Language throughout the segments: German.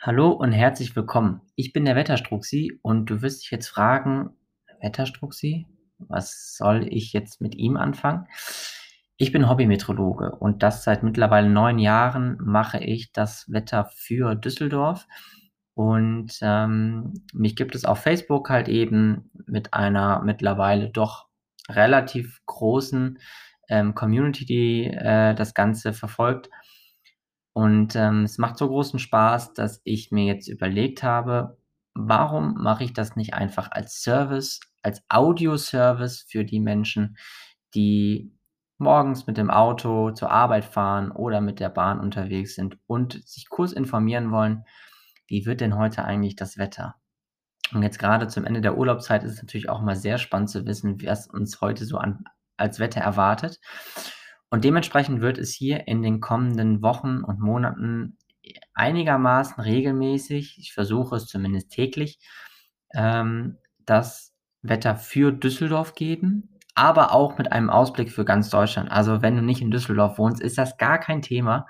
Hallo und herzlich willkommen. Ich bin der Wetterstruxi und du wirst dich jetzt fragen: „Wetterstruxi? Was soll ich jetzt mit ihm anfangen?“ Ich bin Hobbymeteorologe und das seit mittlerweile 9 Jahren mache ich das Wetter für Düsseldorf und, ähm, mich gibt es auf Facebook halt eben mit einer mittlerweile doch relativ großen, ähm, Community, die, äh, das Ganze verfolgt. Und, ähm, es macht so großen Spaß, dass ich mir jetzt überlegt habe: „Warum mache ich das nicht einfach als Service, als Audioservice für die Menschen, die morgens mit dem Auto zur Arbeit fahren oder mit der Bahn unterwegs sind und sich kurz informieren wollen: Wie wird denn heute eigentlich das Wetter?“ Und jetzt grade zum Ende der Urlaubszeit ist es natürlich auch mal sehr spannend zu wissen, was uns heute so an als Wetter erwartet. Und dementsprechend wird es hier in den kommenden Wochen und Monaten einigermaßen regelmäßig ich versuche es zumindest täglich, ähm, das Wetter für Düsseldorf geben, aber auch mit einem Ausblick für ganz Deutschland. Also, wenn du nicht in Düsseldorf wohnst, ist das gar kein Thema,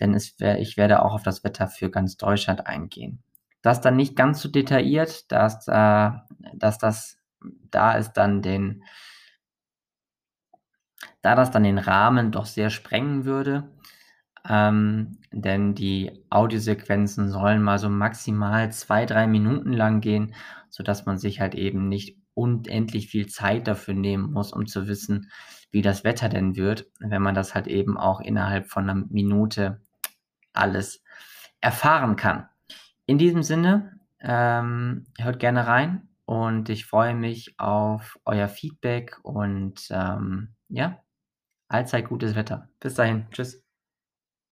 denn es ich werde auch auf das Wetter für ganz Deutschland eingehen. Das dann nicht ganz so detailliert, dass äh, dass das da es dann den da das dann den Rahmen doch sehr sprengen würde, ähm, denn die Audiosequenzen sollen mal so maximal 2, 3 Minuten lang gehen, sodass man sich halt eben nicht unendlich viel Zeit dafür nehmen muss, um zu wissen, wie das Wetter denn wird, wenn man das halt eben auch innerhalb von 'ner Minute alles erfahren kann. In diesem Sinne, ähm, hört gerne rein und ich freue mich auf euer Feedback und, ähm, ja, allzeit gutes Wetter. Bis dahin. Tschüss.